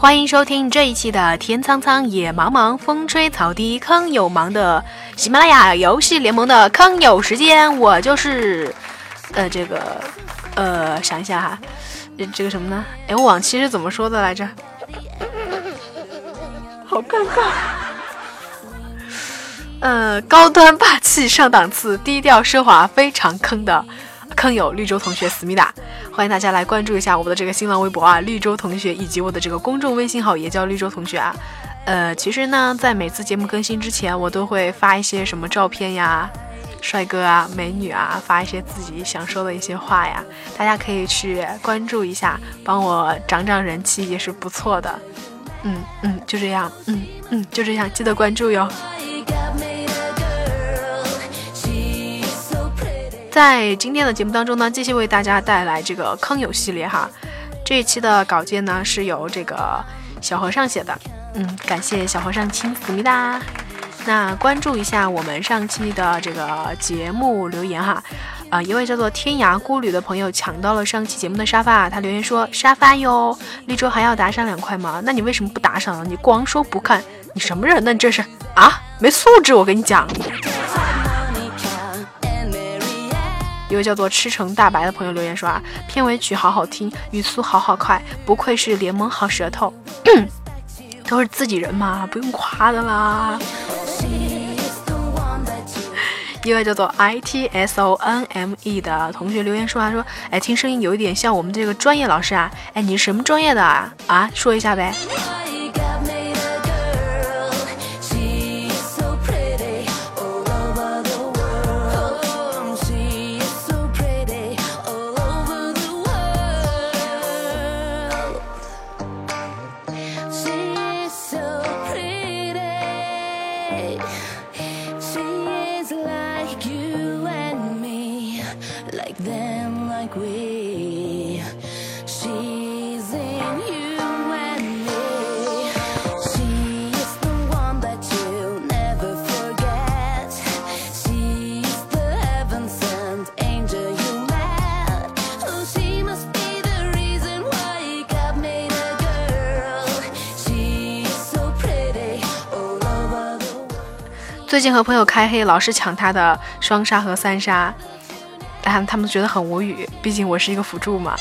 欢迎收听这一期的《天苍苍，野茫茫，风吹草低坑有忙》的喜马拉雅游戏联盟的坑友时间。我就是，呃，这个，呃，想一下哈，这个什么呢？哎，我往期是怎么说的来着？好尴尬。呃，高端霸气上档次，低调奢华非常坑的。坑友绿洲同学思密达，欢迎大家来关注一下我的这个新浪微博啊，绿洲同学以及我的这个公众微信号也叫绿洲同学啊。呃，其实呢，在每次节目更新之前，我都会发一些什么照片呀、帅哥啊、美女啊，发一些自己想说的一些话呀，大家可以去关注一下，帮我涨涨人气也是不错的。嗯嗯，就这样，嗯嗯，就这样，记得关注哟。在今天的节目当中呢，继续为大家带来这个坑友系列哈。这一期的稿件呢是由这个小和尚写的，嗯，感谢小和尚亲，思密达。那关注一下我们上期的这个节目留言哈。啊，一位叫做天涯孤旅的朋友抢到了上期节目的沙发，他留言说沙发哟，绿洲还要打赏两块吗？那你为什么不打赏呢？你光说不看，你什么人呢？你这是啊，没素质，我跟你讲。一位叫做吃成大白的朋友留言说啊，片尾曲好好听，语速好好快，不愧是联盟好舌头，都是自己人嘛，不用夸的啦。一位叫做 I T S O N M E 的同学留言说啊，说哎，听声音有一点像我们这个专业老师啊，哎，你是什么专业的啊？啊，说一下呗。最近和朋友开黑，老是抢他的双杀和三杀，但他们觉得很无语。毕竟我是一个辅助嘛，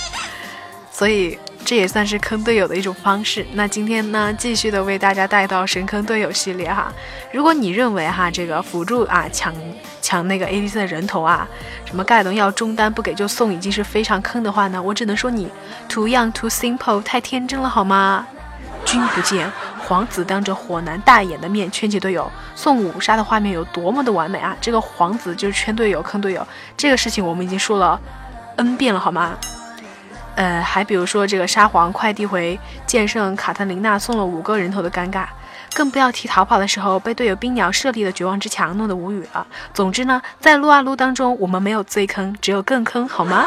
所以这也算是坑队友的一种方式。那今天呢，继续的为大家带到神坑队友系列哈。如果你认为哈这个辅助啊抢抢那个 ADC 的人头啊，什么盖伦要中单不给就送，已经是非常坑的话呢，我只能说你 too young too simple，太天真了好吗？君不见。皇子当着火男大眼的面圈起队友送五杀的画面有多么的完美啊！这个皇子就是圈队友坑队友，这个事情我们已经说了 n 遍了，好吗？呃，还比如说这个沙皇快递回剑圣卡特琳娜送了五个人头的尴尬，更不要提逃跑的时候被队友冰鸟设立的绝望之墙弄得无语了。总之呢，在撸啊撸当中，我们没有最坑，只有更坑，好吗？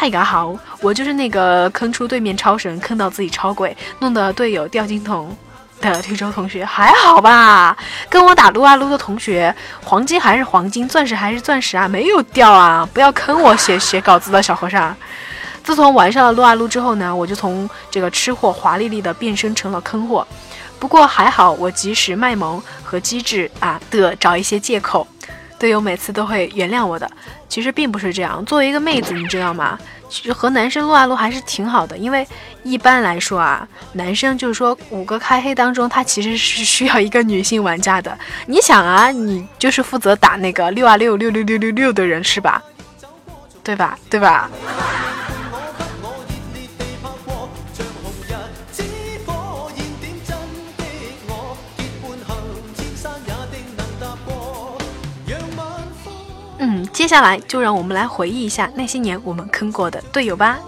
大家好，我就是那个坑出对面超神，坑到自己超鬼，弄得队友掉金桶的绿洲同学，还好吧？跟我打撸啊撸的同学，黄金还是黄金，钻石还是钻石啊，没有掉啊！不要坑我写写稿子的小和尚。自从玩上了撸啊撸之后呢，我就从这个吃货华丽丽的变身成了坑货。不过还好，我及时卖萌和机智啊的找一些借口。队友每次都会原谅我的，其实并不是这样。作为一个妹子，你知道吗？其实和男生撸啊撸还是挺好的，因为一般来说啊，男生就是说五个开黑当中，他其实是需要一个女性玩家的。你想啊，你就是负责打那个六啊六六六六六六的人是吧？对吧？对吧？接下来就让我们来回忆一下那些年我们坑过的队友吧。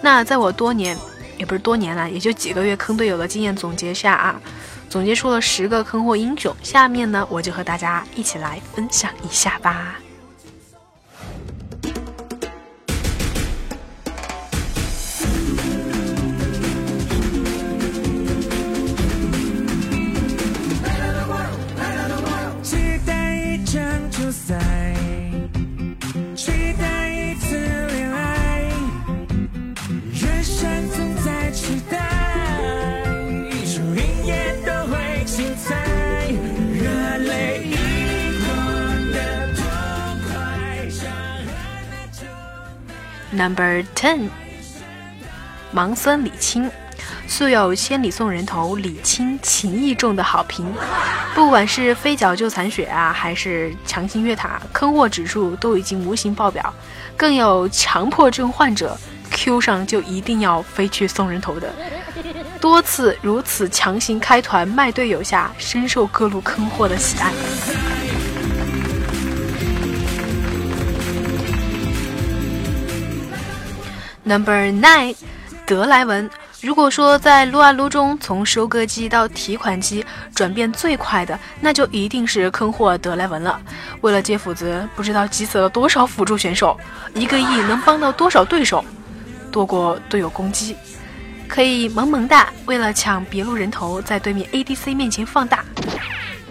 那在我多年，也不是多年了，也就几个月坑队友的经验总结下啊，总结出了十个坑货英雄。下面呢，我就和大家一起来分享一下吧。Number ten，盲僧李青，素有“千里送人头，李青情意重”的好评。不管是飞脚救残血啊，还是强行越塔，坑货指数都已经无形爆表。更有强迫症患者，Q 上就一定要飞去送人头的。多次如此强行开团卖队友下，深受各路坑货的喜爱。Number nine，德莱文。如果说在撸啊撸中从收割机到提款机转变最快的，那就一定是坑货德莱文了。为了接斧子，不知道急死了多少辅助选手，一个 E 能帮到多少对手，多过队友攻击，可以萌萌哒。为了抢别路人头，在对面 ADC 面前放大。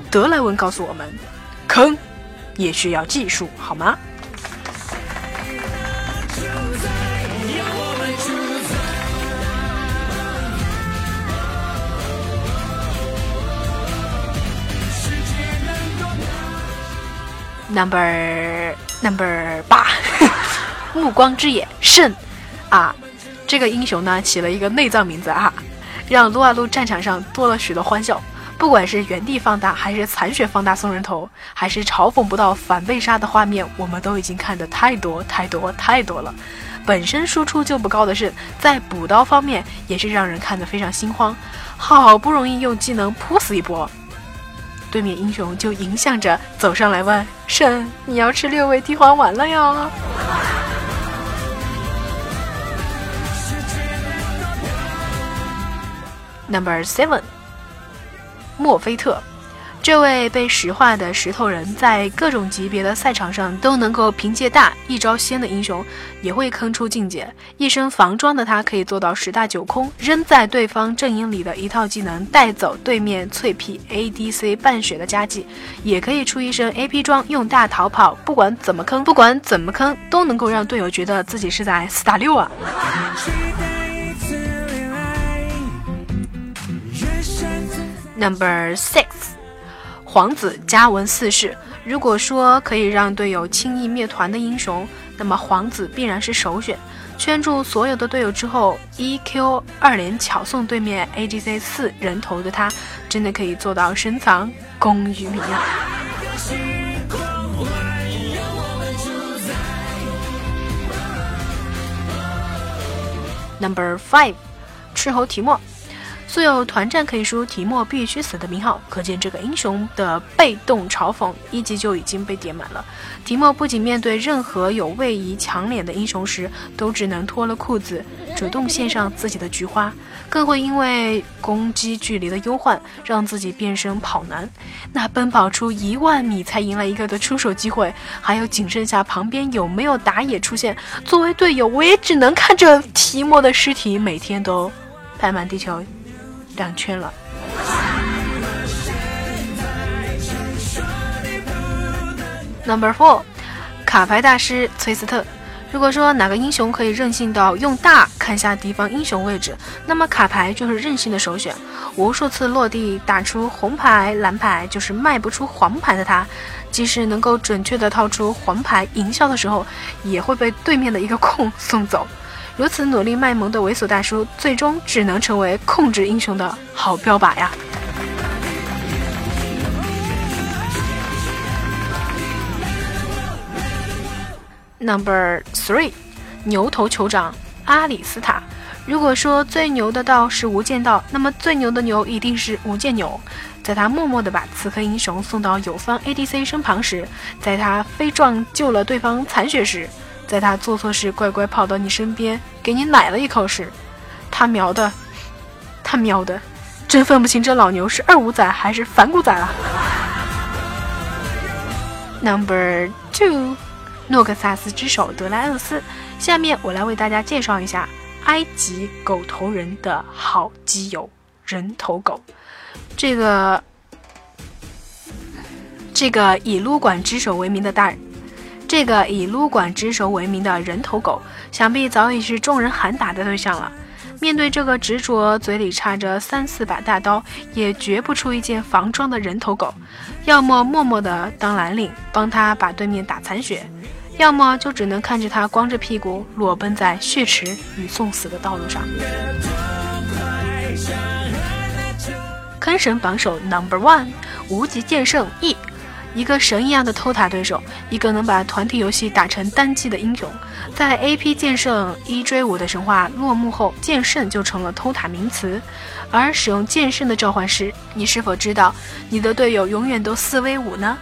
德莱文告诉我们，坑也需要技术，好吗？Number Number 八，暮光之眼圣啊，这个英雄呢起了一个内脏名字啊，让撸啊撸战场上多了许多欢笑。不管是原地放大，还是残血放大送人头，还是嘲讽不到反被杀的画面，我们都已经看得太多太多太多了。本身输出就不高的是，在补刀方面也是让人看得非常心慌。好不容易用技能扑死一波。对面英雄就迎向着走上来问：“圣，你要吃六味地黄丸了哟。” Number seven，墨菲特。这位被石化的石头人，在各种级别的赛场上都能够凭借大一招鲜的英雄，也会坑出境界。一身防装的他，可以做到十大九空，扔在对方阵营里的一套技能带走对面脆皮 ADC 半血的佳绩，也可以出一身 AP 装用大逃跑。不管怎么坑，不管怎么坑，都能够让队友觉得自己是在四打六啊。Number six。皇子嘉文四世，如果说可以让队友轻易灭团的英雄，那么皇子必然是首选。圈住所有的队友之后，一 Q 二连巧送对面 AGC 四人头的他，真的可以做到深藏功与名啊！Number five，斥候提莫。素有团战可以输，提莫必须死的名号，可见这个英雄的被动嘲讽一级就已经被点满了。提莫不仅面对任何有位移抢脸的英雄时，都只能脱了裤子主动献上自己的菊花，更会因为攻击距离的忧患，让自己变身跑男。那奔跑出一万米才赢了一个的出手机会，还有仅剩下旁边有没有打野出现，作为队友，我也只能看着提莫的尸体每天都 拍满地球。两圈了。Number four，卡牌大师崔斯特。如果说哪个英雄可以任性到用大看下敌方英雄位置，那么卡牌就是任性的首选。无数次落地打出红牌蓝牌，就是卖不出黄牌的他，即使能够准确的套出黄牌营销的时候，也会被对面的一个控送走。如此努力卖萌的猥琐大叔，最终只能成为控制英雄的好标靶呀。Number three，牛头酋长阿里斯塔。如果说最牛的道是无间道，那么最牛的牛一定是无间牛。在他默默地把刺客英雄送到友方 ADC 身旁时，在他飞撞救了对方残血时，在他做错事乖乖跑到你身边给你奶了一口时，他喵的，他喵的，真分不清这老牛是二五仔还是反骨仔了。Number two，诺克萨斯之手德莱厄斯。下面我来为大家介绍一下埃及狗头人的好基友——人头狗。这个这个以撸管之手为名的大人，这个以撸管之手为名的人头狗，想必早已是众人喊打的对象了。面对这个执着嘴里插着三四把大刀，也绝不出一件防装的人头狗，要么默默的当蓝领，帮他把对面打残血，要么就只能看着他光着屁股裸奔在血池与送死的道路上。坑神榜首 Number One，无极剑圣 E。一个神一样的偷塔对手，一个能把团体游戏打成单机的英雄。在 A.P. 剑圣一追五的神话落幕后，剑圣就成了偷塔名词。而使用剑圣的召唤师，你是否知道你的队友永远都四 v 五呢？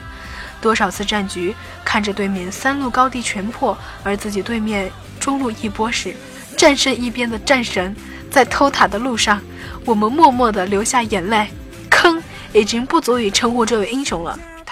多少次战局，看着对面三路高地全破，而自己对面中路一波时，战胜一边的战神，在偷塔的路上，我们默默地流下眼泪。坑已经不足以称呼这位英雄了。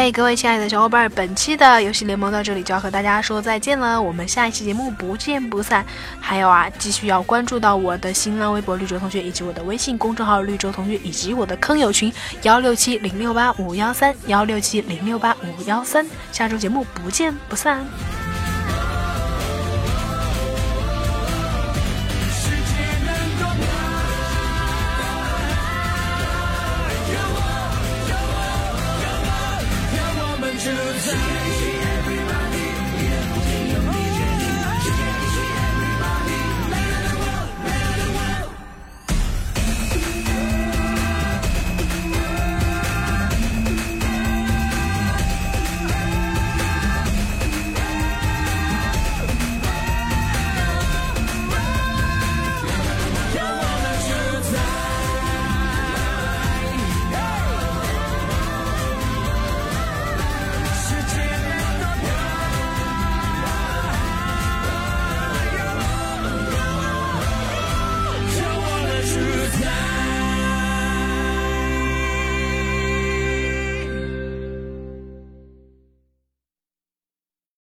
嘿，各位亲爱的小伙伴，本期的游戏联盟到这里就要和大家说再见了，我们下一期节目不见不散。还有啊，继续要关注到我的新浪微博绿洲同学，以及我的微信公众号绿洲同学，以及我的坑友群幺六七零六八五幺三幺六七零六八五幺三。下周节目不见不散。